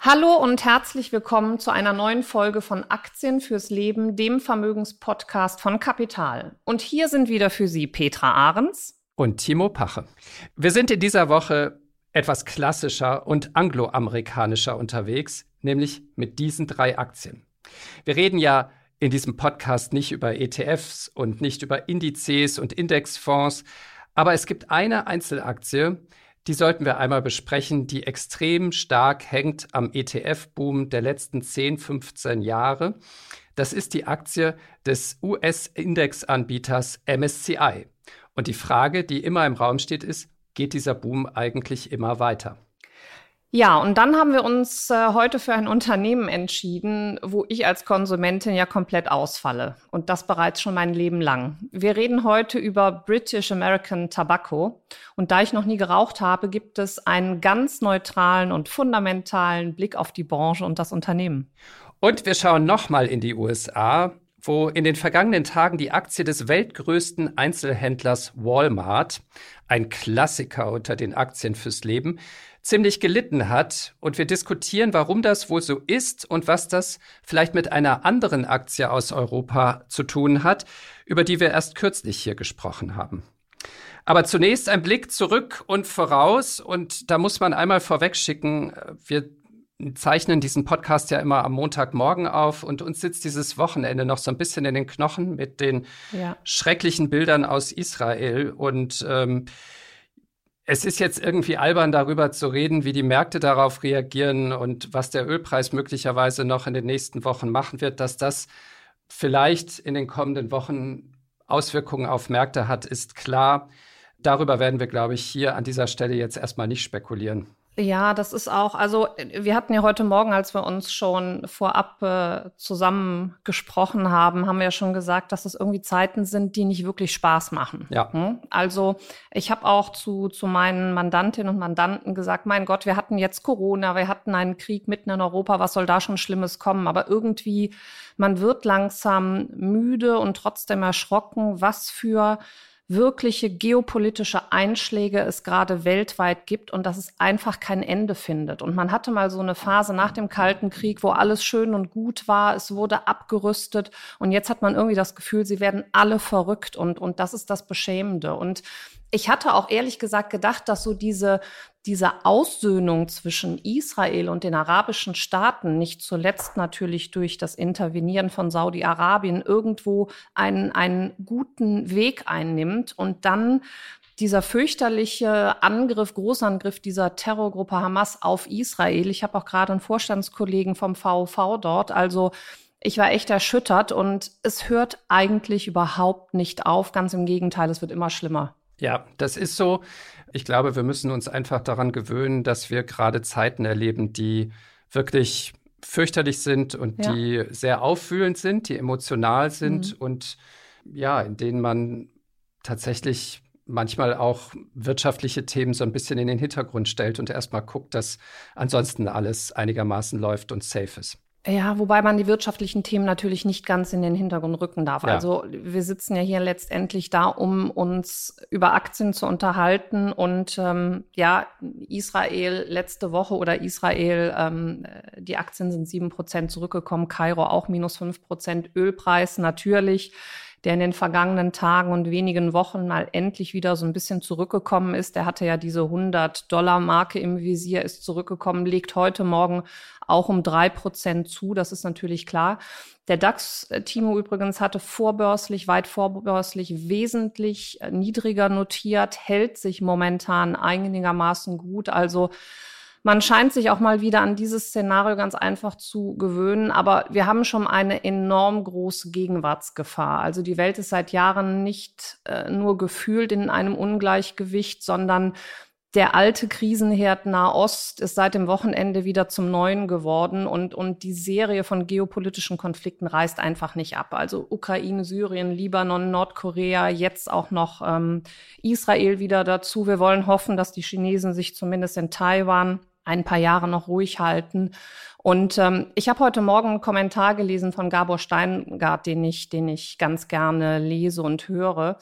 Hallo und herzlich willkommen zu einer neuen Folge von Aktien fürs Leben, dem Vermögenspodcast von Kapital. Und hier sind wieder für Sie Petra Ahrens und Timo Pache. Wir sind in dieser Woche etwas klassischer und angloamerikanischer unterwegs, nämlich mit diesen drei Aktien. Wir reden ja in diesem Podcast nicht über ETFs und nicht über Indizes und Indexfonds, aber es gibt eine Einzelaktie, die sollten wir einmal besprechen, die extrem stark hängt am ETF-Boom der letzten 10, 15 Jahre. Das ist die Aktie des US-Indexanbieters MSCI. Und die Frage, die immer im Raum steht, ist, geht dieser Boom eigentlich immer weiter? Ja, und dann haben wir uns äh, heute für ein Unternehmen entschieden, wo ich als Konsumentin ja komplett ausfalle. Und das bereits schon mein Leben lang. Wir reden heute über British American Tobacco. Und da ich noch nie geraucht habe, gibt es einen ganz neutralen und fundamentalen Blick auf die Branche und das Unternehmen. Und wir schauen nochmal in die USA, wo in den vergangenen Tagen die Aktie des weltgrößten Einzelhändlers Walmart, ein Klassiker unter den Aktien fürs Leben, ziemlich gelitten hat. Und wir diskutieren, warum das wohl so ist und was das vielleicht mit einer anderen Aktie aus Europa zu tun hat, über die wir erst kürzlich hier gesprochen haben. Aber zunächst ein Blick zurück und voraus. Und da muss man einmal vorwegschicken, wir zeichnen diesen Podcast ja immer am Montagmorgen auf und uns sitzt dieses Wochenende noch so ein bisschen in den Knochen mit den ja. schrecklichen Bildern aus Israel. Und ähm, es ist jetzt irgendwie albern, darüber zu reden, wie die Märkte darauf reagieren und was der Ölpreis möglicherweise noch in den nächsten Wochen machen wird. Dass das vielleicht in den kommenden Wochen Auswirkungen auf Märkte hat, ist klar. Darüber werden wir, glaube ich, hier an dieser Stelle jetzt erstmal nicht spekulieren. Ja, das ist auch, also wir hatten ja heute Morgen, als wir uns schon vorab äh, zusammen gesprochen haben, haben wir ja schon gesagt, dass es irgendwie Zeiten sind, die nicht wirklich Spaß machen. Ja. Hm? Also ich habe auch zu, zu meinen Mandantinnen und Mandanten gesagt, mein Gott, wir hatten jetzt Corona, wir hatten einen Krieg mitten in Europa, was soll da schon Schlimmes kommen? Aber irgendwie, man wird langsam müde und trotzdem erschrocken, was für wirkliche geopolitische Einschläge es gerade weltweit gibt und dass es einfach kein Ende findet. Und man hatte mal so eine Phase nach dem Kalten Krieg, wo alles schön und gut war, es wurde abgerüstet und jetzt hat man irgendwie das Gefühl, sie werden alle verrückt und, und das ist das Beschämende. Und ich hatte auch ehrlich gesagt gedacht, dass so diese, diese Aussöhnung zwischen Israel und den arabischen Staaten, nicht zuletzt natürlich durch das Intervenieren von Saudi-Arabien, irgendwo einen, einen guten Weg einnimmt und dann dieser fürchterliche Angriff, Großangriff dieser Terrorgruppe Hamas auf Israel. Ich habe auch gerade einen Vorstandskollegen vom VV dort. Also ich war echt erschüttert und es hört eigentlich überhaupt nicht auf. Ganz im Gegenteil, es wird immer schlimmer. Ja, das ist so. Ich glaube, wir müssen uns einfach daran gewöhnen, dass wir gerade Zeiten erleben, die wirklich fürchterlich sind und ja. die sehr auffühlend sind, die emotional sind mhm. und ja, in denen man tatsächlich manchmal auch wirtschaftliche Themen so ein bisschen in den Hintergrund stellt und erstmal guckt, dass ansonsten alles einigermaßen läuft und safe ist. Ja, wobei man die wirtschaftlichen Themen natürlich nicht ganz in den Hintergrund rücken darf. Ja. Also wir sitzen ja hier letztendlich da, um uns über Aktien zu unterhalten. Und ähm, ja, Israel letzte Woche oder Israel, ähm, die Aktien sind sieben Prozent zurückgekommen, Kairo auch minus fünf Prozent, Ölpreis natürlich der in den vergangenen Tagen und wenigen Wochen mal endlich wieder so ein bisschen zurückgekommen ist. Der hatte ja diese 100-Dollar-Marke im Visier, ist zurückgekommen, legt heute Morgen auch um drei Prozent zu. Das ist natürlich klar. Der DAX, Timo übrigens, hatte vorbörslich, weit vorbörslich wesentlich niedriger notiert, hält sich momentan einigermaßen gut. Also man scheint sich auch mal wieder an dieses Szenario ganz einfach zu gewöhnen, aber wir haben schon eine enorm große Gegenwartsgefahr. Also die Welt ist seit Jahren nicht äh, nur gefühlt in einem Ungleichgewicht, sondern der alte Krisenherd Nahost ist seit dem Wochenende wieder zum Neuen geworden und, und die Serie von geopolitischen Konflikten reißt einfach nicht ab. Also Ukraine, Syrien, Libanon, Nordkorea, jetzt auch noch ähm, Israel wieder dazu. Wir wollen hoffen, dass die Chinesen sich zumindest in Taiwan ein paar Jahre noch ruhig halten. Und ähm, ich habe heute Morgen einen Kommentar gelesen von Gabor Steingart, den ich, den ich ganz gerne lese und höre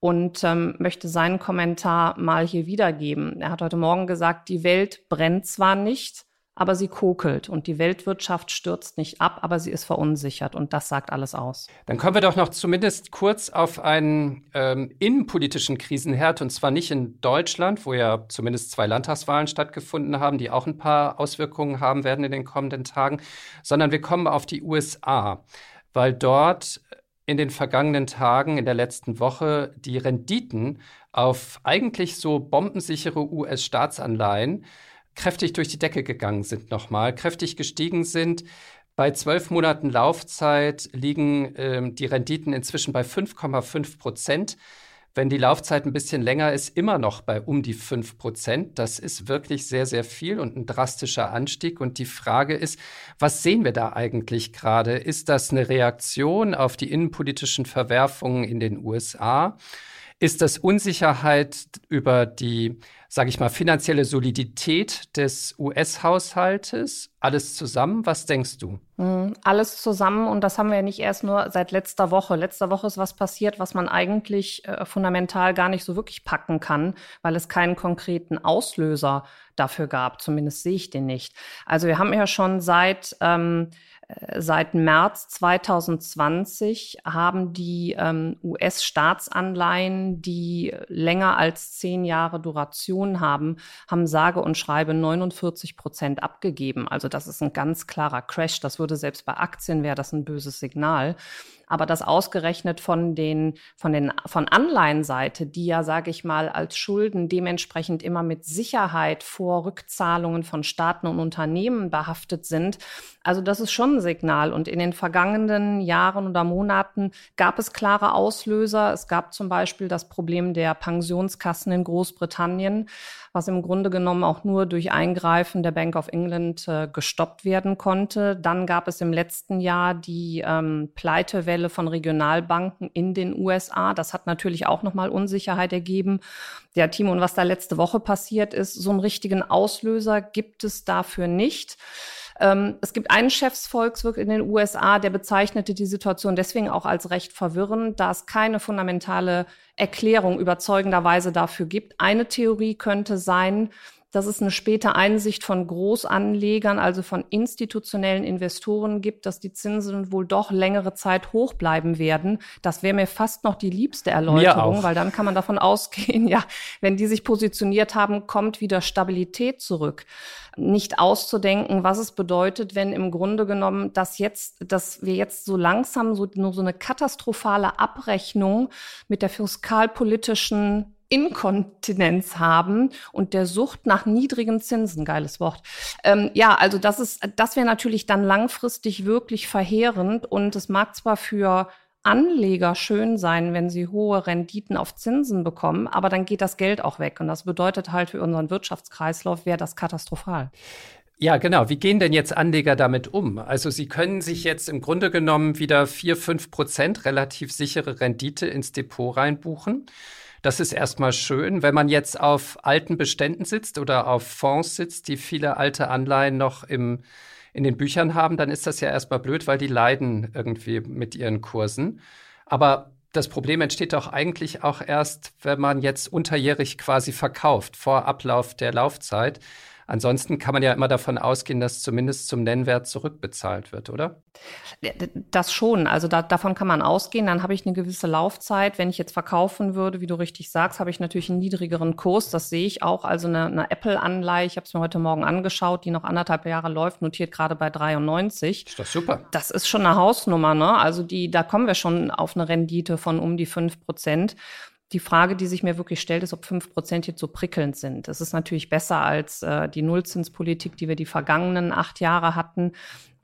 und ähm, möchte seinen Kommentar mal hier wiedergeben. Er hat heute Morgen gesagt, die Welt brennt zwar nicht, aber sie kokelt und die Weltwirtschaft stürzt nicht ab, aber sie ist verunsichert und das sagt alles aus. Dann kommen wir doch noch zumindest kurz auf einen ähm, innenpolitischen Krisenherd und zwar nicht in Deutschland, wo ja zumindest zwei Landtagswahlen stattgefunden haben, die auch ein paar Auswirkungen haben werden in den kommenden Tagen, sondern wir kommen auf die USA, weil dort in den vergangenen Tagen, in der letzten Woche, die Renditen auf eigentlich so bombensichere US-Staatsanleihen kräftig durch die Decke gegangen sind nochmal, kräftig gestiegen sind. Bei zwölf Monaten Laufzeit liegen ähm, die Renditen inzwischen bei 5,5 Prozent wenn die Laufzeit ein bisschen länger ist, immer noch bei um die 5 Prozent. Das ist wirklich sehr, sehr viel und ein drastischer Anstieg. Und die Frage ist, was sehen wir da eigentlich gerade? Ist das eine Reaktion auf die innenpolitischen Verwerfungen in den USA? Ist das Unsicherheit über die, sage ich mal, finanzielle Solidität des US-Haushaltes? Alles zusammen? Was denkst du? Hm, alles zusammen und das haben wir nicht erst nur seit letzter Woche. Letzter Woche ist was passiert, was man eigentlich äh, fundamental gar nicht so wirklich packen kann, weil es keinen konkreten Auslöser dafür gab. Zumindest sehe ich den nicht. Also wir haben ja schon seit ähm, Seit März 2020 haben die ähm, US-Staatsanleihen, die länger als zehn Jahre Duration haben, haben sage und schreibe 49 Prozent abgegeben. Also das ist ein ganz klarer Crash. Das würde selbst bei Aktien wäre das ein böses Signal aber das ausgerechnet von den, von den, von Anleihenseite, die ja, sage ich mal, als Schulden dementsprechend immer mit Sicherheit vor Rückzahlungen von Staaten und Unternehmen behaftet sind. Also das ist schon ein Signal. Und in den vergangenen Jahren oder Monaten gab es klare Auslöser. Es gab zum Beispiel das Problem der Pensionskassen in Großbritannien was im Grunde genommen auch nur durch Eingreifen der Bank of England äh, gestoppt werden konnte. Dann gab es im letzten Jahr die ähm, Pleitewelle von Regionalbanken in den USA. Das hat natürlich auch nochmal Unsicherheit ergeben. Ja, Timo, und was da letzte Woche passiert ist, so einen richtigen Auslöser gibt es dafür nicht. Ähm, es gibt einen Chefsvolkswirt in den USA, der bezeichnete die Situation deswegen auch als recht verwirrend, da es keine fundamentale Erklärung überzeugenderweise dafür gibt. Eine Theorie könnte sein, dass es eine späte Einsicht von Großanlegern, also von institutionellen Investoren gibt, dass die Zinsen wohl doch längere Zeit hoch bleiben werden. Das wäre mir fast noch die liebste Erläuterung, weil dann kann man davon ausgehen, ja, wenn die sich positioniert haben, kommt wieder Stabilität zurück. Nicht auszudenken, was es bedeutet, wenn im Grunde genommen das jetzt, dass wir jetzt so langsam so, nur so eine katastrophale Abrechnung mit der fiskalpolitischen Inkontinenz haben und der Sucht nach niedrigen Zinsen, geiles Wort. Ähm, ja, also das ist, das wäre natürlich dann langfristig wirklich verheerend und es mag zwar für Anleger schön sein, wenn sie hohe Renditen auf Zinsen bekommen, aber dann geht das Geld auch weg und das bedeutet halt für unseren Wirtschaftskreislauf wäre das katastrophal. Ja, genau. Wie gehen denn jetzt Anleger damit um? Also sie können sich jetzt im Grunde genommen wieder vier, fünf Prozent relativ sichere Rendite ins Depot reinbuchen. Das ist erstmal schön. Wenn man jetzt auf alten Beständen sitzt oder auf Fonds sitzt, die viele alte Anleihen noch im, in den Büchern haben, dann ist das ja erstmal blöd, weil die leiden irgendwie mit ihren Kursen. Aber das Problem entsteht doch eigentlich auch erst, wenn man jetzt unterjährig quasi verkauft, vor Ablauf der Laufzeit. Ansonsten kann man ja immer davon ausgehen, dass zumindest zum Nennwert zurückbezahlt wird, oder? Das schon. Also da, davon kann man ausgehen. Dann habe ich eine gewisse Laufzeit. Wenn ich jetzt verkaufen würde, wie du richtig sagst, habe ich natürlich einen niedrigeren Kurs. Das sehe ich auch. Also eine, eine Apple-Anleihe, ich habe es mir heute Morgen angeschaut, die noch anderthalb Jahre läuft, notiert gerade bei 93. Ist das super. Das ist schon eine Hausnummer, ne? Also die, da kommen wir schon auf eine Rendite von um die fünf Prozent die Frage, die sich mir wirklich stellt, ist, ob fünf Prozent jetzt so prickelnd sind. Das ist natürlich besser als äh, die Nullzinspolitik, die wir die vergangenen acht Jahre hatten.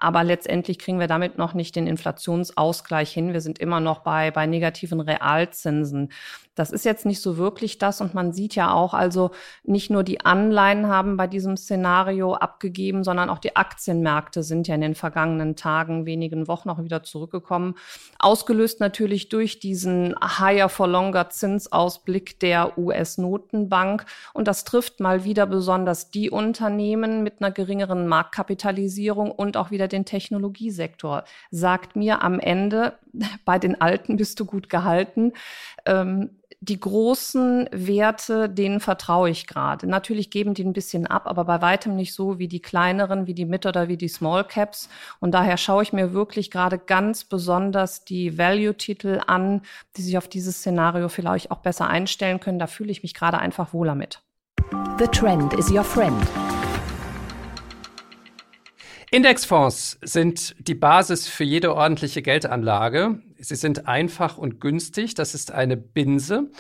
Aber letztendlich kriegen wir damit noch nicht den Inflationsausgleich hin. Wir sind immer noch bei, bei negativen Realzinsen. Das ist jetzt nicht so wirklich das. Und man sieht ja auch, also nicht nur die Anleihen haben bei diesem Szenario abgegeben, sondern auch die Aktienmärkte sind ja in den vergangenen Tagen, wenigen Wochen auch wieder zurückgekommen. Ausgelöst natürlich durch diesen Higher for Longer Zinsausblick der US-Notenbank. Und das trifft mal wieder besonders die Unternehmen mit einer geringeren Marktkapitalisierung und auch wieder den Technologiesektor. Sagt mir am Ende, bei den Alten bist du gut gehalten. Ähm, die großen Werte, denen vertraue ich gerade. Natürlich geben die ein bisschen ab, aber bei weitem nicht so wie die kleineren, wie die Mid- oder wie die Small Caps. Und daher schaue ich mir wirklich gerade ganz besonders die Value-Titel an, die sich auf dieses Szenario vielleicht auch besser einstellen können. Da fühle ich mich gerade einfach wohler mit. The trend is your friend. Indexfonds sind die Basis für jede ordentliche Geldanlage. Sie sind einfach und günstig. Das ist eine Binse.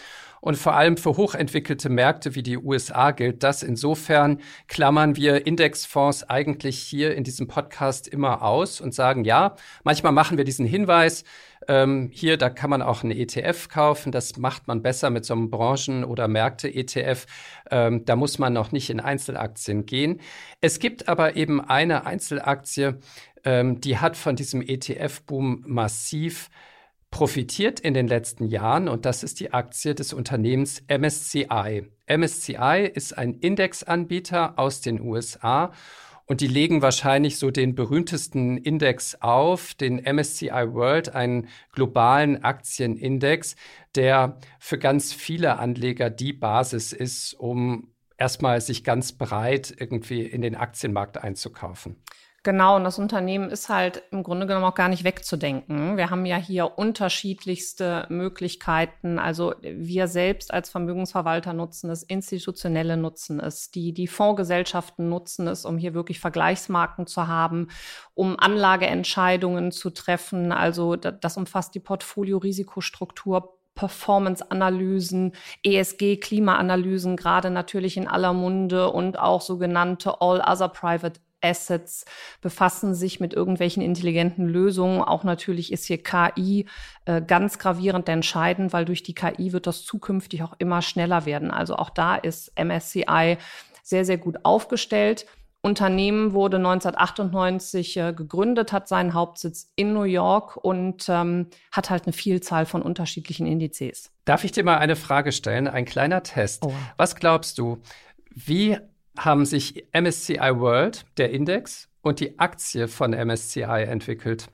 Und vor allem für hochentwickelte Märkte wie die USA gilt das. Insofern klammern wir Indexfonds eigentlich hier in diesem Podcast immer aus und sagen, ja, manchmal machen wir diesen Hinweis, ähm, hier, da kann man auch einen ETF kaufen. Das macht man besser mit so einem Branchen- oder Märkte-ETF. Ähm, da muss man noch nicht in Einzelaktien gehen. Es gibt aber eben eine Einzelaktie, ähm, die hat von diesem ETF-Boom massiv profitiert in den letzten Jahren und das ist die Aktie des Unternehmens MSCI. MSCI ist ein Indexanbieter aus den USA und die legen wahrscheinlich so den berühmtesten Index auf, den MSCI World, einen globalen Aktienindex, der für ganz viele Anleger die Basis ist, um erstmal sich ganz breit irgendwie in den Aktienmarkt einzukaufen. Genau, und das Unternehmen ist halt im Grunde genommen auch gar nicht wegzudenken. Wir haben ja hier unterschiedlichste Möglichkeiten. Also wir selbst als Vermögensverwalter nutzen es, Institutionelle nutzen es, die, die Fondsgesellschaften nutzen es, um hier wirklich Vergleichsmarken zu haben, um Anlageentscheidungen zu treffen. Also das umfasst die Portfolio-Risikostruktur, Performance-Analysen, ESG, Klimaanalysen, gerade natürlich in aller Munde und auch sogenannte All Other Private Assets, befassen sich mit irgendwelchen intelligenten Lösungen. Auch natürlich ist hier KI äh, ganz gravierend entscheidend, weil durch die KI wird das zukünftig auch immer schneller werden. Also auch da ist MSCI sehr, sehr gut aufgestellt. Unternehmen wurde 1998 äh, gegründet, hat seinen Hauptsitz in New York und ähm, hat halt eine Vielzahl von unterschiedlichen Indizes. Darf ich dir mal eine Frage stellen? Ein kleiner Test. Oh. Was glaubst du? Wie haben sich MSCI World, der Index, und die Aktie von MSCI entwickelt.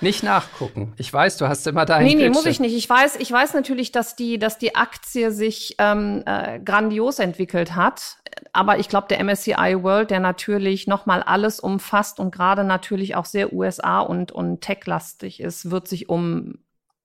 Nicht nachgucken. Ich weiß, du hast immer deinen. Nee, nee, muss ich nicht. Ich weiß, ich weiß natürlich, dass die, dass die Aktie sich ähm, äh, grandios entwickelt hat. Aber ich glaube, der MSCI World, der natürlich nochmal alles umfasst und gerade natürlich auch sehr USA und, und tech-lastig ist, wird sich um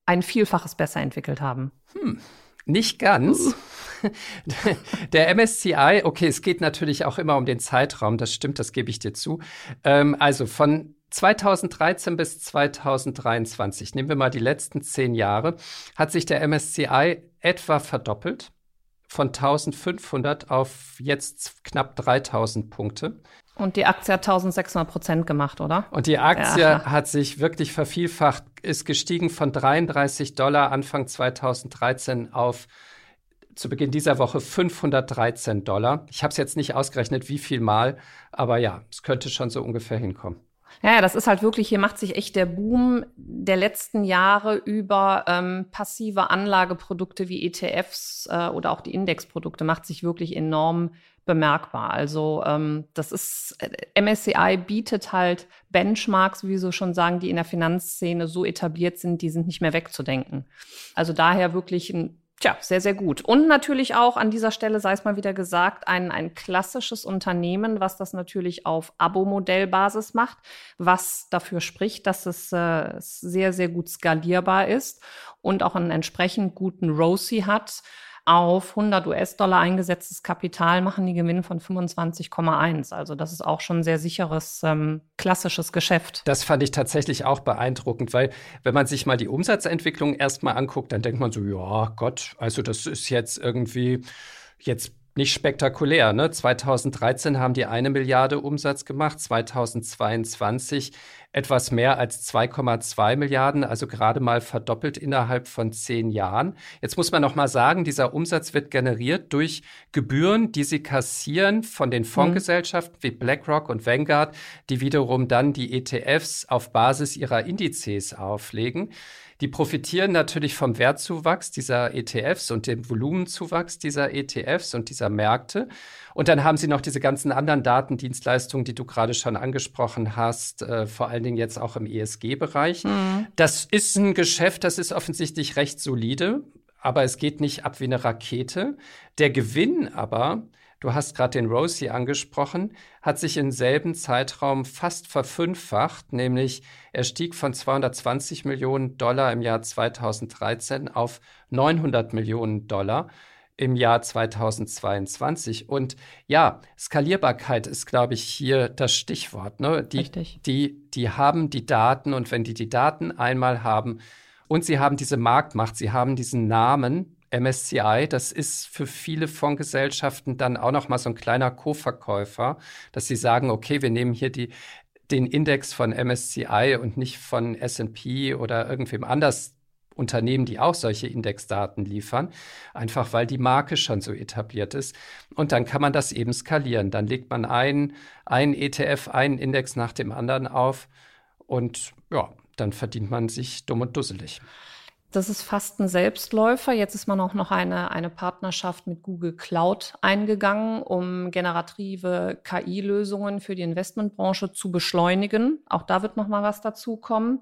ein Vielfaches besser entwickelt haben. Hm. Nicht ganz. Der MSCI, okay, es geht natürlich auch immer um den Zeitraum, das stimmt, das gebe ich dir zu. Ähm, also von 2013 bis 2023, nehmen wir mal die letzten zehn Jahre, hat sich der MSCI etwa verdoppelt von 1500 auf jetzt knapp 3000 Punkte. Und die Aktie hat 1600 Prozent gemacht, oder? Und die Aktie ja. hat sich wirklich vervielfacht, ist gestiegen von 33 Dollar Anfang 2013 auf zu Beginn dieser Woche 513 Dollar. Ich habe es jetzt nicht ausgerechnet, wie viel Mal, aber ja, es könnte schon so ungefähr hinkommen. Ja, das ist halt wirklich, hier macht sich echt der Boom der letzten Jahre über ähm, passive Anlageprodukte wie ETFs äh, oder auch die Indexprodukte macht sich wirklich enorm bemerkbar. Also ähm, das ist, äh, MSCI bietet halt Benchmarks, wie so schon sagen, die in der Finanzszene so etabliert sind, die sind nicht mehr wegzudenken. Also daher wirklich ein Tja, sehr, sehr gut. Und natürlich auch an dieser Stelle, sei es mal wieder gesagt, ein, ein klassisches Unternehmen, was das natürlich auf Abo-Modellbasis macht, was dafür spricht, dass es äh, sehr, sehr gut skalierbar ist und auch einen entsprechend guten ROSI hat auf 100 US-Dollar eingesetztes Kapital machen die Gewinne von 25,1. Also das ist auch schon ein sehr sicheres, ähm, klassisches Geschäft. Das fand ich tatsächlich auch beeindruckend, weil wenn man sich mal die Umsatzentwicklung erstmal anguckt, dann denkt man so, ja Gott, also das ist jetzt irgendwie jetzt nicht spektakulär. Ne? 2013 haben die eine Milliarde Umsatz gemacht, 2022 etwas mehr als 2,2 Milliarden, also gerade mal verdoppelt innerhalb von zehn Jahren. Jetzt muss man noch mal sagen, dieser Umsatz wird generiert durch Gebühren, die sie kassieren von den Fondsgesellschaften mhm. wie BlackRock und Vanguard, die wiederum dann die ETFs auf Basis ihrer Indizes auflegen. Die profitieren natürlich vom Wertzuwachs dieser ETFs und dem Volumenzuwachs dieser ETFs und dieser Märkte. Und dann haben sie noch diese ganzen anderen Datendienstleistungen, die du gerade schon angesprochen hast, äh, vor allen Dingen jetzt auch im ESG-Bereich. Mhm. Das ist ein Geschäft, das ist offensichtlich recht solide, aber es geht nicht ab wie eine Rakete. Der Gewinn aber Du hast gerade den Rosie angesprochen, hat sich im selben Zeitraum fast verfünffacht, nämlich er stieg von 220 Millionen Dollar im Jahr 2013 auf 900 Millionen Dollar im Jahr 2022. Und ja, Skalierbarkeit ist, glaube ich, hier das Stichwort. Ne? Die, Richtig. Die, die haben die Daten und wenn die die Daten einmal haben und sie haben diese Marktmacht, sie haben diesen Namen, MSCI, das ist für viele Fondsgesellschaften dann auch noch mal so ein kleiner Co-Verkäufer, dass sie sagen, okay, wir nehmen hier die, den Index von MSCI und nicht von S&P oder irgendwem anders Unternehmen, die auch solche Indexdaten liefern, einfach weil die Marke schon so etabliert ist. Und dann kann man das eben skalieren. Dann legt man einen, einen ETF, einen Index nach dem anderen auf und ja, dann verdient man sich dumm und dusselig. Das ist fast ein Selbstläufer. Jetzt ist man auch noch eine, eine Partnerschaft mit Google Cloud eingegangen, um generative KI-Lösungen für die Investmentbranche zu beschleunigen. Auch da wird noch mal was dazu kommen.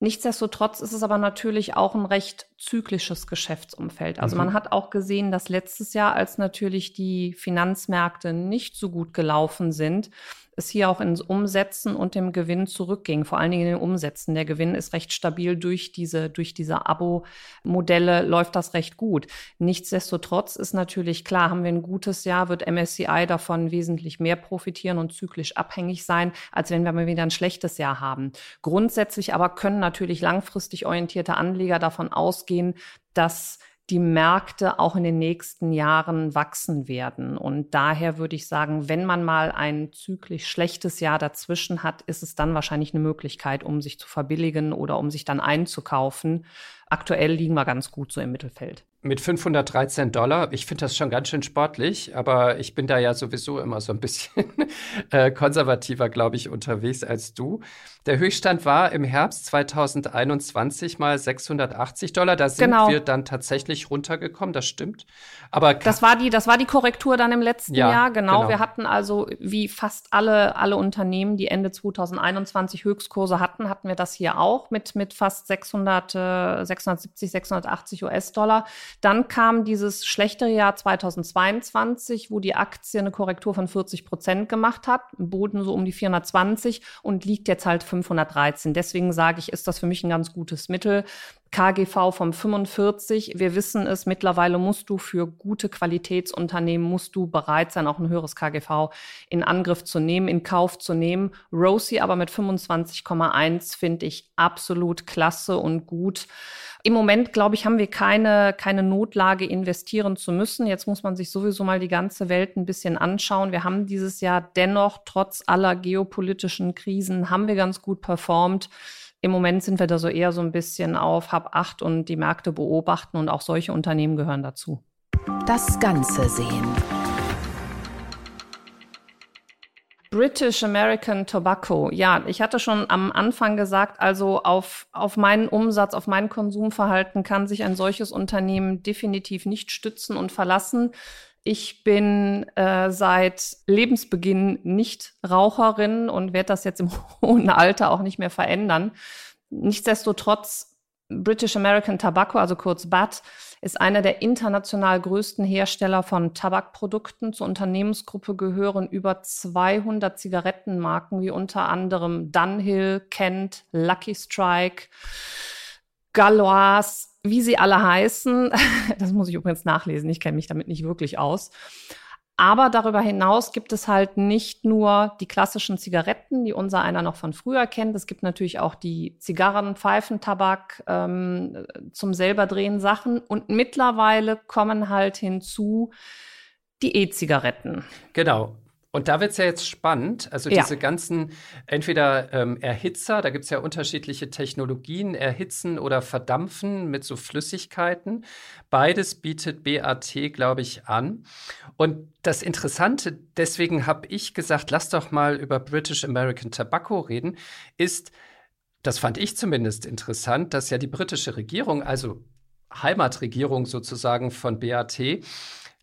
Nichtsdestotrotz ist es aber natürlich auch ein recht zyklisches Geschäftsumfeld. Also mhm. man hat auch gesehen, dass letztes Jahr, als natürlich die Finanzmärkte nicht so gut gelaufen sind, es hier auch ins Umsetzen und dem Gewinn zurückging, vor allen Dingen in den Umsätzen. Der Gewinn ist recht stabil durch diese, durch diese Abo-Modelle läuft das recht gut. Nichtsdestotrotz ist natürlich klar, haben wir ein gutes Jahr, wird MSCI davon wesentlich mehr profitieren und zyklisch abhängig sein, als wenn wir mal wieder ein schlechtes Jahr haben. Grundsätzlich aber können natürlich langfristig orientierte Anleger davon ausgehen, dass die Märkte auch in den nächsten Jahren wachsen werden. Und daher würde ich sagen, wenn man mal ein zyklisch schlechtes Jahr dazwischen hat, ist es dann wahrscheinlich eine Möglichkeit, um sich zu verbilligen oder um sich dann einzukaufen. Aktuell liegen wir ganz gut so im Mittelfeld. Mit 513 Dollar, ich finde das schon ganz schön sportlich, aber ich bin da ja sowieso immer so ein bisschen äh, konservativer, glaube ich, unterwegs als du. Der Höchststand war im Herbst 2021 mal 680 Dollar. Da sind genau. wir dann tatsächlich runtergekommen, das stimmt. Aber das war die, das war die Korrektur dann im letzten ja, Jahr, genau. genau. Wir hatten also wie fast alle, alle Unternehmen, die Ende 2021 Höchstkurse hatten, hatten wir das hier auch mit, mit fast 600, äh, 670, 680 US-Dollar. Dann kam dieses schlechtere Jahr 2022, wo die Aktie eine Korrektur von 40 Prozent gemacht hat, im Boden so um die 420 und liegt jetzt halt 513. Deswegen sage ich, ist das für mich ein ganz gutes Mittel. KGV vom 45. Wir wissen es, mittlerweile musst du für gute Qualitätsunternehmen, musst du bereit sein, auch ein höheres KGV in Angriff zu nehmen, in Kauf zu nehmen. Rosie aber mit 25,1 finde ich absolut klasse und gut. Im Moment, glaube ich, haben wir keine, keine Notlage, investieren zu müssen. Jetzt muss man sich sowieso mal die ganze Welt ein bisschen anschauen. Wir haben dieses Jahr dennoch, trotz aller geopolitischen Krisen, haben wir ganz gut performt. Im Moment sind wir da so eher so ein bisschen auf Hab acht und die Märkte beobachten und auch solche Unternehmen gehören dazu. Das Ganze sehen. British American Tobacco. Ja, ich hatte schon am Anfang gesagt, also auf, auf meinen Umsatz, auf mein Konsumverhalten kann sich ein solches Unternehmen definitiv nicht stützen und verlassen. Ich bin äh, seit Lebensbeginn nicht Raucherin und werde das jetzt im hohen Alter auch nicht mehr verändern. Nichtsdestotrotz, British American Tobacco, also kurz BAT, ist einer der international größten Hersteller von Tabakprodukten. Zur Unternehmensgruppe gehören über 200 Zigarettenmarken, wie unter anderem Dunhill, Kent, Lucky Strike, Galois, wie sie alle heißen. Das muss ich übrigens nachlesen. Ich kenne mich damit nicht wirklich aus. Aber darüber hinaus gibt es halt nicht nur die klassischen Zigaretten, die unser einer noch von früher kennt. Es gibt natürlich auch die Zigarren, Pfeifen, Tabak ähm, zum selber drehen Sachen. Und mittlerweile kommen halt hinzu die E-Zigaretten. Genau. Und da wird es ja jetzt spannend. Also Ja. diese ganzen, entweder ähm, Erhitzer, da gibt es ja unterschiedliche Technologien, erhitzen oder verdampfen mit so Flüssigkeiten. Beides bietet BAT, glaube ich, an. Und das Interessante, deswegen habe ich gesagt, lass doch mal über British American Tobacco reden, ist, das fand ich zumindest interessant, dass ja die britische Regierung, also Heimatregierung sozusagen von BAT,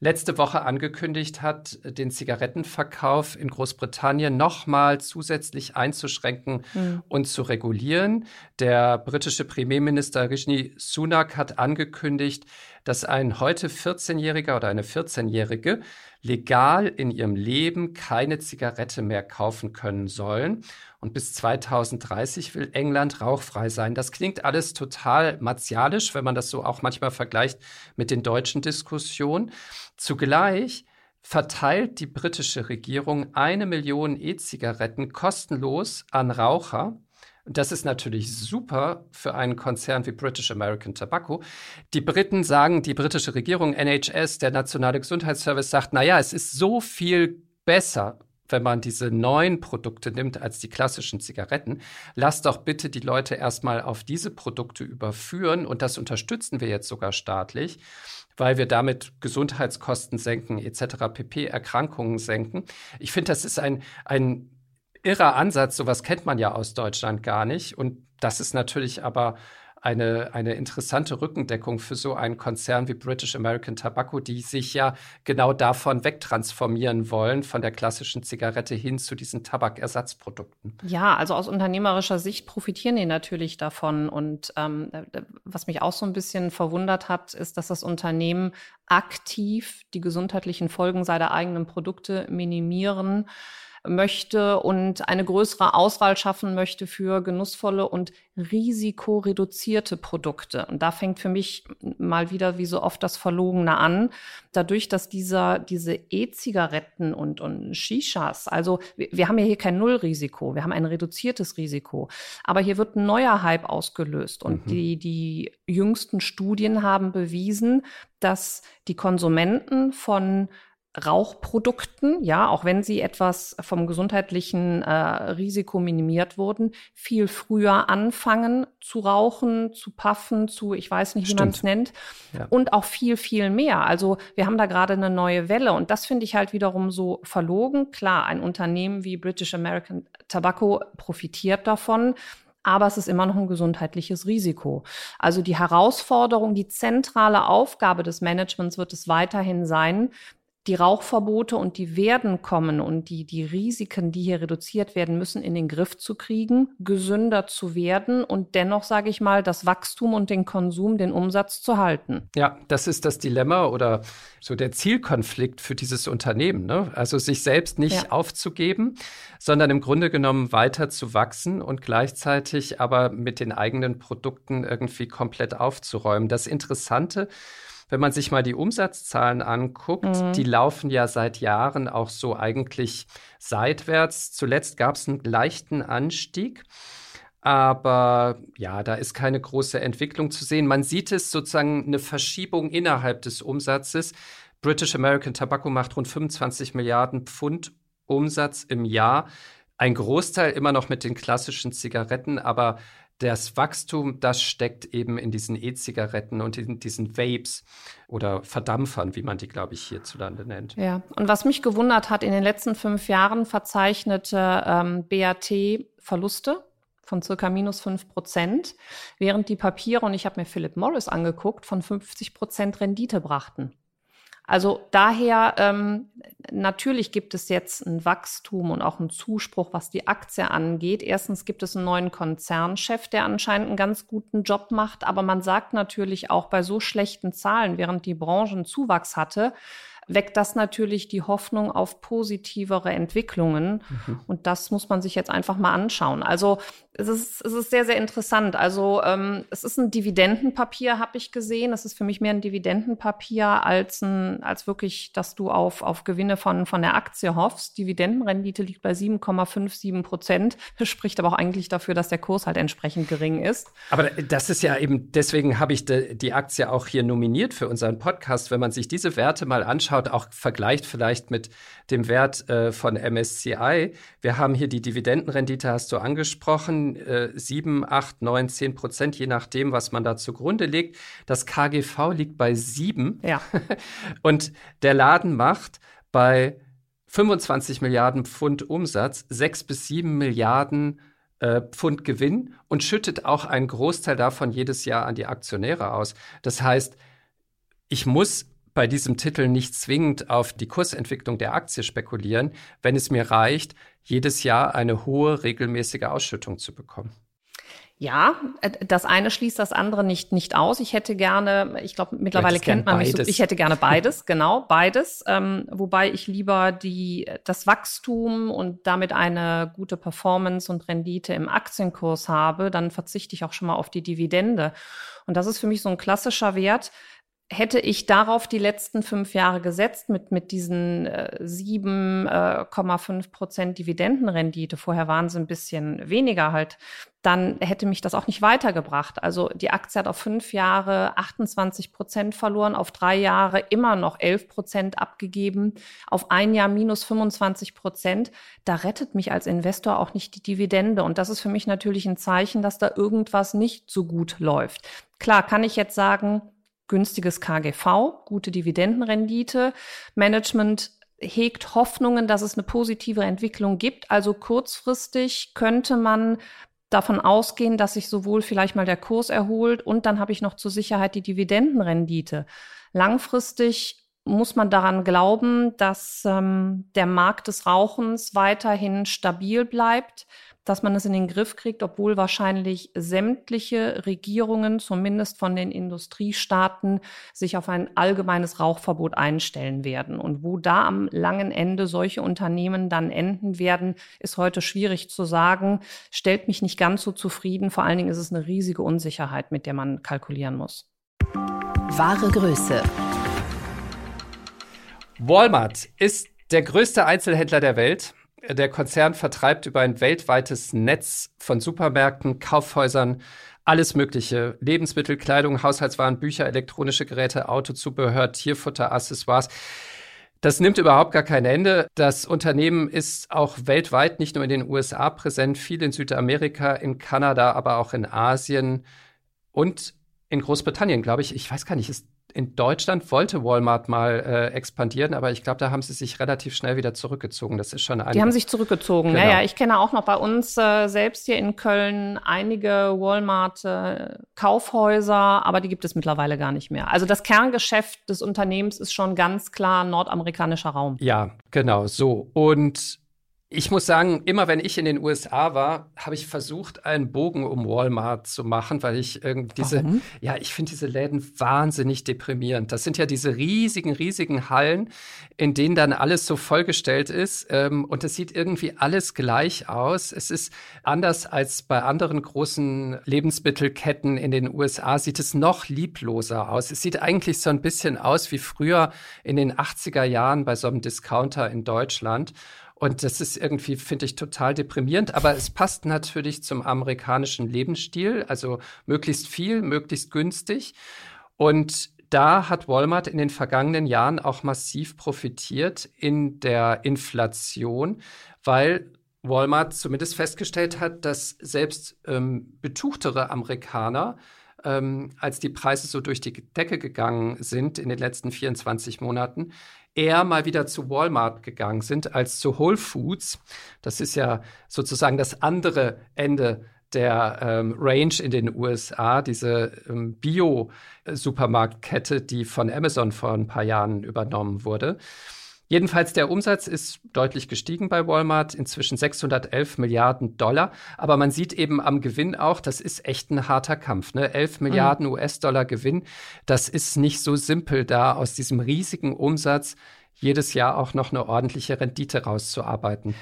letzte Woche angekündigt hat, den Zigarettenverkauf in Großbritannien nochmal zusätzlich einzuschränken Hm. und zu regulieren. Der britische Premierminister Rishi Sunak hat angekündigt, dass ein heute 14-Jähriger oder eine 14-Jährige legal in ihrem Leben keine Zigarette mehr kaufen können sollen. Und bis 2030 will England rauchfrei sein. Das klingt alles total martialisch, wenn man das so auch manchmal vergleicht mit den deutschen Diskussionen. Zugleich verteilt die britische Regierung eine Million E-Zigaretten kostenlos an Raucher. Und Das ist natürlich super für einen Konzern wie British American Tobacco. Die Briten sagen, die britische Regierung, NHS, der nationale Gesundheitsservice, sagt, naja, es ist so viel besser, wenn man diese neuen Produkte nimmt als die klassischen Zigaretten. Lasst doch bitte die Leute erstmal auf diese Produkte überführen und das unterstützen wir jetzt sogar staatlich, weil wir damit Gesundheitskosten senken, etc., pp, Erkrankungen senken. Ich finde, das ist ein, ein irrer Ansatz, sowas kennt man ja aus Deutschland gar nicht. Und das ist natürlich aber eine, eine interessante Rückendeckung für so einen Konzern wie British American Tobacco, die sich ja genau davon wegtransformieren wollen, von der klassischen Zigarette hin zu diesen Tabakersatzprodukten. Ja, also aus unternehmerischer Sicht profitieren die natürlich davon. Und ähm, äh, was mich auch so ein bisschen verwundert hat, ist, dass das Unternehmen aktiv die gesundheitlichen Folgen seiner eigenen Produkte minimieren möchte und eine größere Auswahl schaffen möchte für genussvolle und risikoreduzierte Produkte. Und da fängt für mich mal wieder wie so oft das Verlogene an. Dadurch, dass dieser, diese E-Zigaretten und, und Shishas, also wir, wir haben ja hier kein Nullrisiko, wir haben ein reduziertes Risiko. Aber hier wird ein neuer Hype ausgelöst. Und Mhm. die, die jüngsten Studien haben bewiesen, dass die Konsumenten von Rauchprodukten, ja, auch wenn sie etwas vom gesundheitlichen äh, Risiko minimiert wurden, viel früher anfangen zu rauchen, zu puffen, zu, ich weiß nicht, wie man es nennt, Ja. und auch viel, viel mehr. Also wir haben da gerade eine neue Welle und das finde ich halt wiederum so verlogen. Klar, ein Unternehmen wie British American Tobacco profitiert davon. Aber es ist immer noch ein gesundheitliches Risiko. Also die Herausforderung, die zentrale Aufgabe des Managements wird es weiterhin sein, die Rauchverbote und die werden kommen und die, die Risiken, die hier reduziert werden müssen, in den Griff zu kriegen, gesünder zu werden und dennoch, sage ich mal, das Wachstum und den Konsum, den Umsatz zu halten. Ja, das ist das Dilemma oder so der Zielkonflikt für dieses Unternehmen. Ne? Also sich selbst nicht Ja. aufzugeben, sondern im Grunde genommen weiter zu wachsen und gleichzeitig aber mit den eigenen Produkten irgendwie komplett aufzuräumen. Das Interessante, wenn man sich mal die Umsatzzahlen anguckt, Mhm. die laufen ja seit Jahren auch so eigentlich seitwärts. Zuletzt gab es einen leichten Anstieg. Aber ja, da ist keine große Entwicklung zu sehen. Man sieht es sozusagen eine Verschiebung innerhalb des Umsatzes. British American Tobacco macht rund 25 Milliarden Pfund Umsatz im Jahr. Ein Großteil immer noch mit den klassischen Zigaretten, aber das Wachstum, das steckt eben in diesen E-Zigaretten und in diesen Vapes oder Verdampfern, wie man die, glaube ich, hierzulande nennt. Ja, und was mich gewundert hat, in den letzten fünf Jahren verzeichnete ähm, BAT Verluste von circa minus fünf Prozent, während die Papiere, und ich habe mir Philip Morris angeguckt, von 50 Prozent Rendite brachten. Also daher, ähm, natürlich gibt es jetzt ein Wachstum und auch einen Zuspruch, was die Aktie angeht. Erstens gibt es einen neuen Konzernchef, der anscheinend einen ganz guten Job macht. Aber man sagt natürlich auch bei so schlechten Zahlen, während die Branche einen Zuwachs hatte, weckt das natürlich die Hoffnung auf positivere Entwicklungen. Und das muss man sich jetzt einfach mal anschauen. Also es ist, es ist sehr, sehr interessant. Also ähm, es ist ein Dividendenpapier, habe ich gesehen. Es ist für mich mehr ein Dividendenpapier als ein, als wirklich, dass du auf, auf Gewinne von, von der Aktie hoffst. Dividendenrendite liegt bei 7,57 Prozent. Das spricht aber auch eigentlich dafür, dass der Kurs halt entsprechend gering ist. Aber das ist ja eben, deswegen habe ich de, die Aktie auch hier nominiert für unseren Podcast. Wenn man sich diese Werte mal anschaut, anschaut, auch vergleicht vielleicht mit dem Wert äh, von MSCI. Wir haben hier die Dividendenrendite, hast du angesprochen, äh, 7, 8, 9, 10 Prozent, je nachdem, was man da zugrunde legt. Das KGV liegt bei 7. Ja. Und der Laden macht bei 25 Milliarden Pfund Umsatz 6 bis 7 Milliarden äh, Pfund Gewinn und schüttet auch einen Großteil davon jedes Jahr an die Aktionäre aus. Das heißt, ich muss bei diesem Titel nicht zwingend auf die Kursentwicklung der Aktie spekulieren, wenn es mir reicht, jedes Jahr eine hohe regelmäßige Ausschüttung zu bekommen. Ja, äh, das eine schließt das andere nicht, nicht aus. Ich hätte gerne, ich glaube, mittlerweile kennt man mich so, ich hätte gerne beides, genau, beides. Ähm, wobei ich lieber die, das Wachstum und damit eine gute Performance und Rendite im Aktienkurs habe, dann verzichte ich auch schon mal auf die Dividende. Und das ist für mich so ein klassischer Wert, hätte ich darauf die letzten fünf Jahre gesetzt mit, mit diesen äh, 7,5 äh, Prozent Dividendenrendite, vorher waren sie ein bisschen weniger halt, dann hätte mich das auch nicht weitergebracht. Also die Aktie hat auf fünf Jahre 28 Prozent verloren, auf drei Jahre immer noch 11 Prozent abgegeben, auf ein Jahr minus 25 Prozent. Da rettet mich als Investor auch nicht die Dividende. Und das ist für mich natürlich ein Zeichen, dass da irgendwas nicht so gut läuft. Klar, kann ich jetzt sagen, günstiges KGV, gute Dividendenrendite. Management hegt Hoffnungen, dass es eine positive Entwicklung gibt. Also kurzfristig könnte man davon ausgehen, dass sich sowohl vielleicht mal der Kurs erholt und dann habe ich noch zur Sicherheit die Dividendenrendite. Langfristig muss man daran glauben, dass ähm, der Markt des Rauchens weiterhin stabil bleibt dass man es in den Griff kriegt, obwohl wahrscheinlich sämtliche Regierungen, zumindest von den Industriestaaten, sich auf ein allgemeines Rauchverbot einstellen werden. Und wo da am langen Ende solche Unternehmen dann enden werden, ist heute schwierig zu sagen. Stellt mich nicht ganz so zufrieden. Vor allen Dingen ist es eine riesige Unsicherheit, mit der man kalkulieren muss. Wahre Größe. Walmart ist der größte Einzelhändler der Welt der Konzern vertreibt über ein weltweites Netz von Supermärkten, Kaufhäusern, alles Mögliche. Lebensmittel, Kleidung, Haushaltswaren, Bücher, elektronische Geräte, Autozubehör, Tierfutter, Accessoires. Das nimmt überhaupt gar kein Ende. Das Unternehmen ist auch weltweit, nicht nur in den USA präsent, viel in Südamerika, in Kanada, aber auch in Asien und in Großbritannien, glaube ich. Ich weiß gar nicht, ist in Deutschland wollte Walmart mal äh, expandieren, aber ich glaube, da haben sie sich relativ schnell wieder zurückgezogen. Das ist schon ein. Die haben sich zurückgezogen. Genau. Naja, ich kenne auch noch bei uns äh, selbst hier in Köln einige Walmart-Kaufhäuser, äh, aber die gibt es mittlerweile gar nicht mehr. Also das Kerngeschäft des Unternehmens ist schon ganz klar nordamerikanischer Raum. Ja, genau so. Und ich muss sagen, immer wenn ich in den USA war, habe ich versucht, einen Bogen um Walmart zu machen, weil ich irgendwie diese, Warum? ja, ich finde diese Läden wahnsinnig deprimierend. Das sind ja diese riesigen, riesigen Hallen, in denen dann alles so vollgestellt ist ähm, und es sieht irgendwie alles gleich aus. Es ist anders als bei anderen großen Lebensmittelketten in den USA, sieht es noch liebloser aus. Es sieht eigentlich so ein bisschen aus wie früher in den 80er Jahren bei so einem Discounter in Deutschland. Und das ist irgendwie, finde ich, total deprimierend. Aber es passt natürlich zum amerikanischen Lebensstil. Also möglichst viel, möglichst günstig. Und da hat Walmart in den vergangenen Jahren auch massiv profitiert in der Inflation, weil Walmart zumindest festgestellt hat, dass selbst ähm, betuchtere Amerikaner ähm, als die Preise so durch die Decke gegangen sind in den letzten 24 Monaten, eher mal wieder zu Walmart gegangen sind als zu Whole Foods. Das ist ja sozusagen das andere Ende der ähm, Range in den USA, diese ähm, Bio-Supermarktkette, die von Amazon vor ein paar Jahren übernommen wurde. Jedenfalls der Umsatz ist deutlich gestiegen bei Walmart, inzwischen 611 Milliarden Dollar. Aber man sieht eben am Gewinn auch, das ist echt ein harter Kampf. Ne? 11 mhm. Milliarden US-Dollar Gewinn, das ist nicht so simpel, da aus diesem riesigen Umsatz jedes Jahr auch noch eine ordentliche Rendite rauszuarbeiten.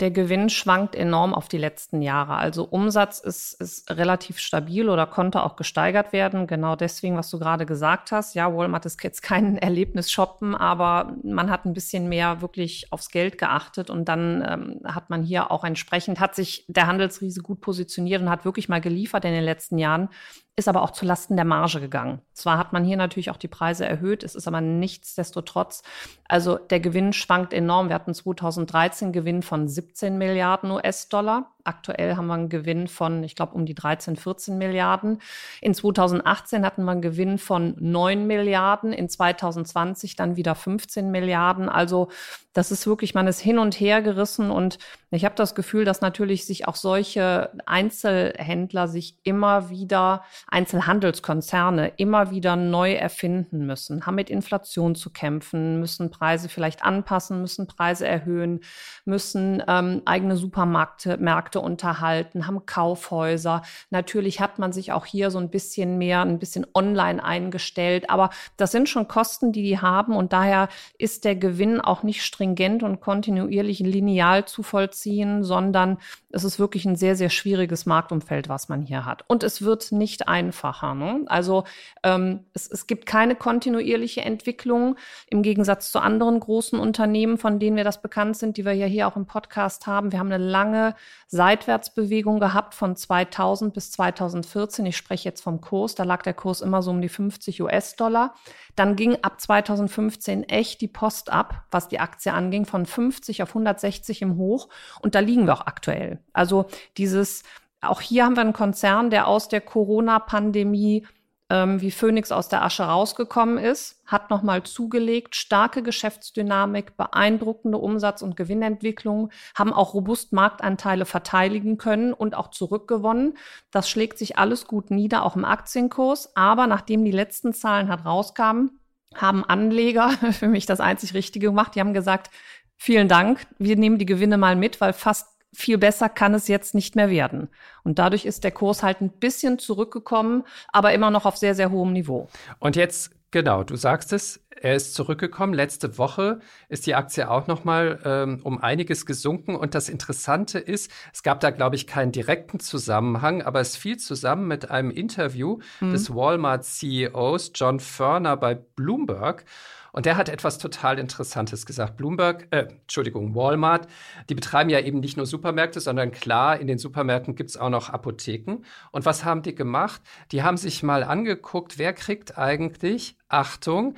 Der Gewinn schwankt enorm auf die letzten Jahre. Also Umsatz ist, ist relativ stabil oder konnte auch gesteigert werden. Genau deswegen, was du gerade gesagt hast. Ja, Walmart ist jetzt kein Erlebnis shoppen, aber man hat ein bisschen mehr wirklich aufs Geld geachtet und dann ähm, hat man hier auch entsprechend, hat sich der Handelsriese gut positioniert und hat wirklich mal geliefert in den letzten Jahren. Ist aber auch zulasten der Marge gegangen. Zwar hat man hier natürlich auch die Preise erhöht, es ist aber nichtsdestotrotz, also der Gewinn schwankt enorm. Wir hatten 2013 Gewinn von 17 Milliarden US-Dollar. Aktuell haben wir einen Gewinn von, ich glaube, um die 13, 14 Milliarden. In 2018 hatten wir einen Gewinn von 9 Milliarden, in 2020 dann wieder 15 Milliarden. Also das ist wirklich, man ist hin und her gerissen und ich habe das Gefühl, dass natürlich sich auch solche Einzelhändler sich immer wieder, Einzelhandelskonzerne immer wieder neu erfinden müssen, haben mit Inflation zu kämpfen, müssen Preise vielleicht anpassen, müssen Preise erhöhen, müssen ähm, eigene Supermärkte Märkte unterhalten, haben Kaufhäuser. Natürlich hat man sich auch hier so ein bisschen mehr, ein bisschen online eingestellt, aber das sind schon Kosten, die die haben und daher ist der Gewinn auch nicht stringent und kontinuierlich lineal zu vollziehen, sondern es ist wirklich ein sehr, sehr schwieriges Marktumfeld, was man hier hat. Und es wird nicht einfacher. Ne? Also ähm, es, es gibt keine kontinuierliche Entwicklung im Gegensatz zu anderen großen Unternehmen, von denen wir das bekannt sind, die wir ja hier auch im Podcast haben. Wir haben eine lange Seitwärtsbewegung gehabt von 2000 bis 2014. Ich spreche jetzt vom Kurs. Da lag der Kurs immer so um die 50 US-Dollar. Dann ging ab 2015 echt die Post ab, was die Aktie anging, von 50 auf 160 im Hoch. Und da liegen wir auch aktuell. Also dieses, auch hier haben wir einen Konzern, der aus der Corona-Pandemie ähm, wie Phoenix aus der Asche rausgekommen ist, hat nochmal zugelegt, starke Geschäftsdynamik, beeindruckende Umsatz- und Gewinnentwicklung, haben auch robust Marktanteile verteidigen können und auch zurückgewonnen. Das schlägt sich alles gut nieder, auch im Aktienkurs. Aber nachdem die letzten Zahlen herauskamen, haben Anleger für mich das einzig Richtige gemacht. Die haben gesagt, vielen Dank, wir nehmen die Gewinne mal mit, weil fast viel besser kann es jetzt nicht mehr werden. Und dadurch ist der Kurs halt ein bisschen zurückgekommen, aber immer noch auf sehr, sehr hohem Niveau. Und jetzt, genau, du sagst es, er ist zurückgekommen. Letzte Woche ist die Aktie auch noch mal ähm, um einiges gesunken. Und das Interessante ist, es gab da, glaube ich, keinen direkten Zusammenhang, aber es fiel zusammen mit einem Interview mhm. des Walmart-CEOs John Ferner bei Bloomberg. Und der hat etwas total Interessantes gesagt. Bloomberg, äh, Entschuldigung, Walmart, die betreiben ja eben nicht nur Supermärkte, sondern klar, in den Supermärkten gibt es auch noch Apotheken. Und was haben die gemacht? Die haben sich mal angeguckt, wer kriegt eigentlich, Achtung,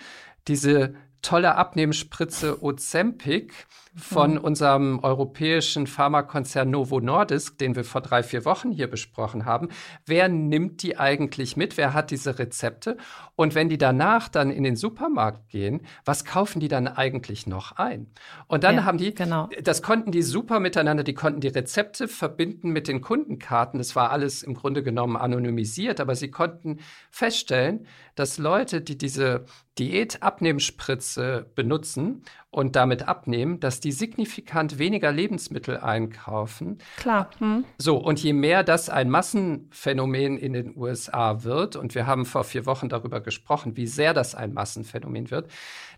diese tolle Abnehmspritze Ozempic von unserem europäischen Pharmakonzern Novo Nordisk, den wir vor drei, vier Wochen hier besprochen haben. Wer nimmt die eigentlich mit? Wer hat diese Rezepte? Und wenn die danach dann in den Supermarkt gehen, was kaufen die dann eigentlich noch ein? Und dann ja, haben die, genau. das konnten die super miteinander, die konnten die Rezepte verbinden mit den Kundenkarten. Das war alles im Grunde genommen anonymisiert, aber sie konnten feststellen, dass Leute, die diese Diätabnehmspritze benutzen und damit abnehmen, dass die signifikant weniger Lebensmittel einkaufen. Klar. Hm. So, und je mehr das ein Massenphänomen in den USA wird, und wir haben vor vier Wochen darüber gesprochen, wie sehr das ein Massenphänomen wird,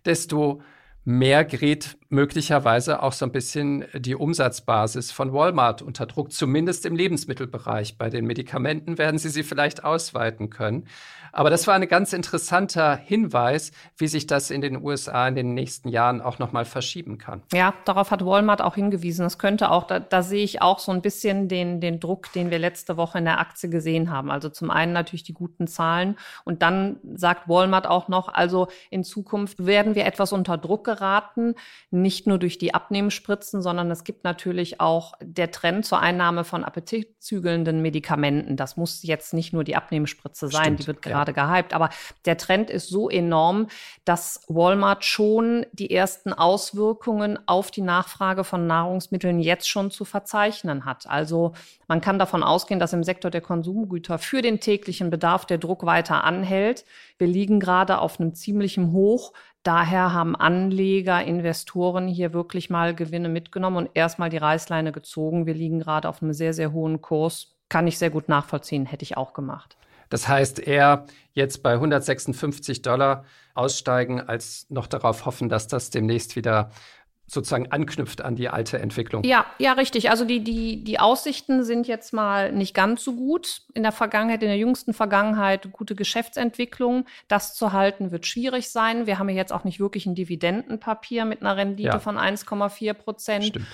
desto mehr gerät möglicherweise auch so ein bisschen die Umsatzbasis von Walmart unter Druck, zumindest im Lebensmittelbereich. Bei den Medikamenten werden sie sie vielleicht ausweiten können. Aber das war ein ganz interessanter Hinweis, wie sich das in den USA in den nächsten Jahren auch nochmal verschieben kann. Ja, darauf hat Walmart auch hingewiesen. Das könnte auch, da, da sehe ich auch so ein bisschen den, den Druck, den wir letzte Woche in der Aktie gesehen haben. Also zum einen natürlich die guten Zahlen und dann sagt Walmart auch noch, also in Zukunft werden wir etwas unter Druck geraten, nicht nur durch die Abnehmenspritzen, sondern es gibt natürlich auch der Trend zur Einnahme von appetitzügelnden Medikamenten. Das muss jetzt nicht nur die Abnehmensspritze sein, Stimmt, die wird gerade gerade gehypt. Aber der Trend ist so enorm, dass Walmart schon die ersten Auswirkungen auf die Nachfrage von Nahrungsmitteln jetzt schon zu verzeichnen hat. Also man kann davon ausgehen, dass im Sektor der Konsumgüter für den täglichen Bedarf der Druck weiter anhält. Wir liegen gerade auf einem ziemlichen Hoch. Daher haben Anleger, Investoren hier wirklich mal Gewinne mitgenommen und erstmal die Reißleine gezogen. Wir liegen gerade auf einem sehr, sehr hohen Kurs. Kann ich sehr gut nachvollziehen, hätte ich auch gemacht. Das heißt, eher jetzt bei 156 Dollar aussteigen, als noch darauf hoffen, dass das demnächst wieder sozusagen anknüpft an die alte Entwicklung. Ja, ja, richtig. Also die, die, die Aussichten sind jetzt mal nicht ganz so gut. In der Vergangenheit, in der jüngsten Vergangenheit, gute Geschäftsentwicklung. Das zu halten wird schwierig sein. Wir haben ja jetzt auch nicht wirklich ein Dividendenpapier mit einer Rendite ja. von 1,4 Prozent. Stimmt.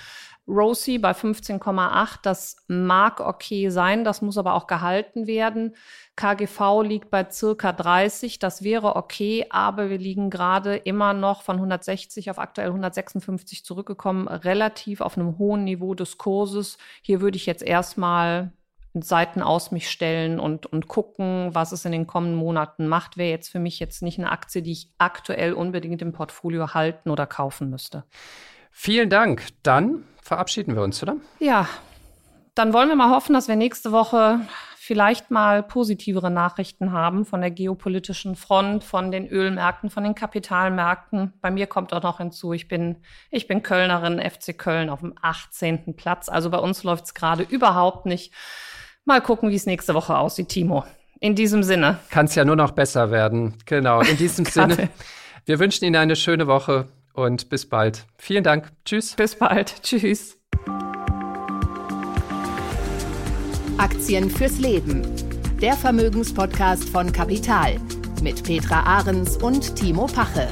Rosie bei 15,8. Das mag okay sein, das muss aber auch gehalten werden. KGV liegt bei circa 30. Das wäre okay, aber wir liegen gerade immer noch von 160 auf aktuell 156 zurückgekommen, relativ auf einem hohen Niveau des Kurses. Hier würde ich jetzt erstmal Seiten aus mich stellen und, und gucken, was es in den kommenden Monaten macht, wäre jetzt für mich jetzt nicht eine Aktie, die ich aktuell unbedingt im Portfolio halten oder kaufen müsste. Vielen Dank. Dann verabschieden wir uns, oder? Ja, dann wollen wir mal hoffen, dass wir nächste Woche vielleicht mal positivere Nachrichten haben von der geopolitischen Front, von den Ölmärkten, von den Kapitalmärkten. Bei mir kommt auch noch hinzu, ich bin, ich bin Kölnerin, FC Köln auf dem 18. Platz. Also bei uns läuft es gerade überhaupt nicht. Mal gucken, wie es nächste Woche aussieht, Timo. In diesem Sinne. Kann es ja nur noch besser werden. Genau, in diesem Sinne. Wir wünschen Ihnen eine schöne Woche und bis bald. Vielen Dank. Tschüss. Bis bald. Tschüss. Aktien fürs Leben. Der Vermögenspodcast von Kapital mit Petra Ahrens und Timo Pache.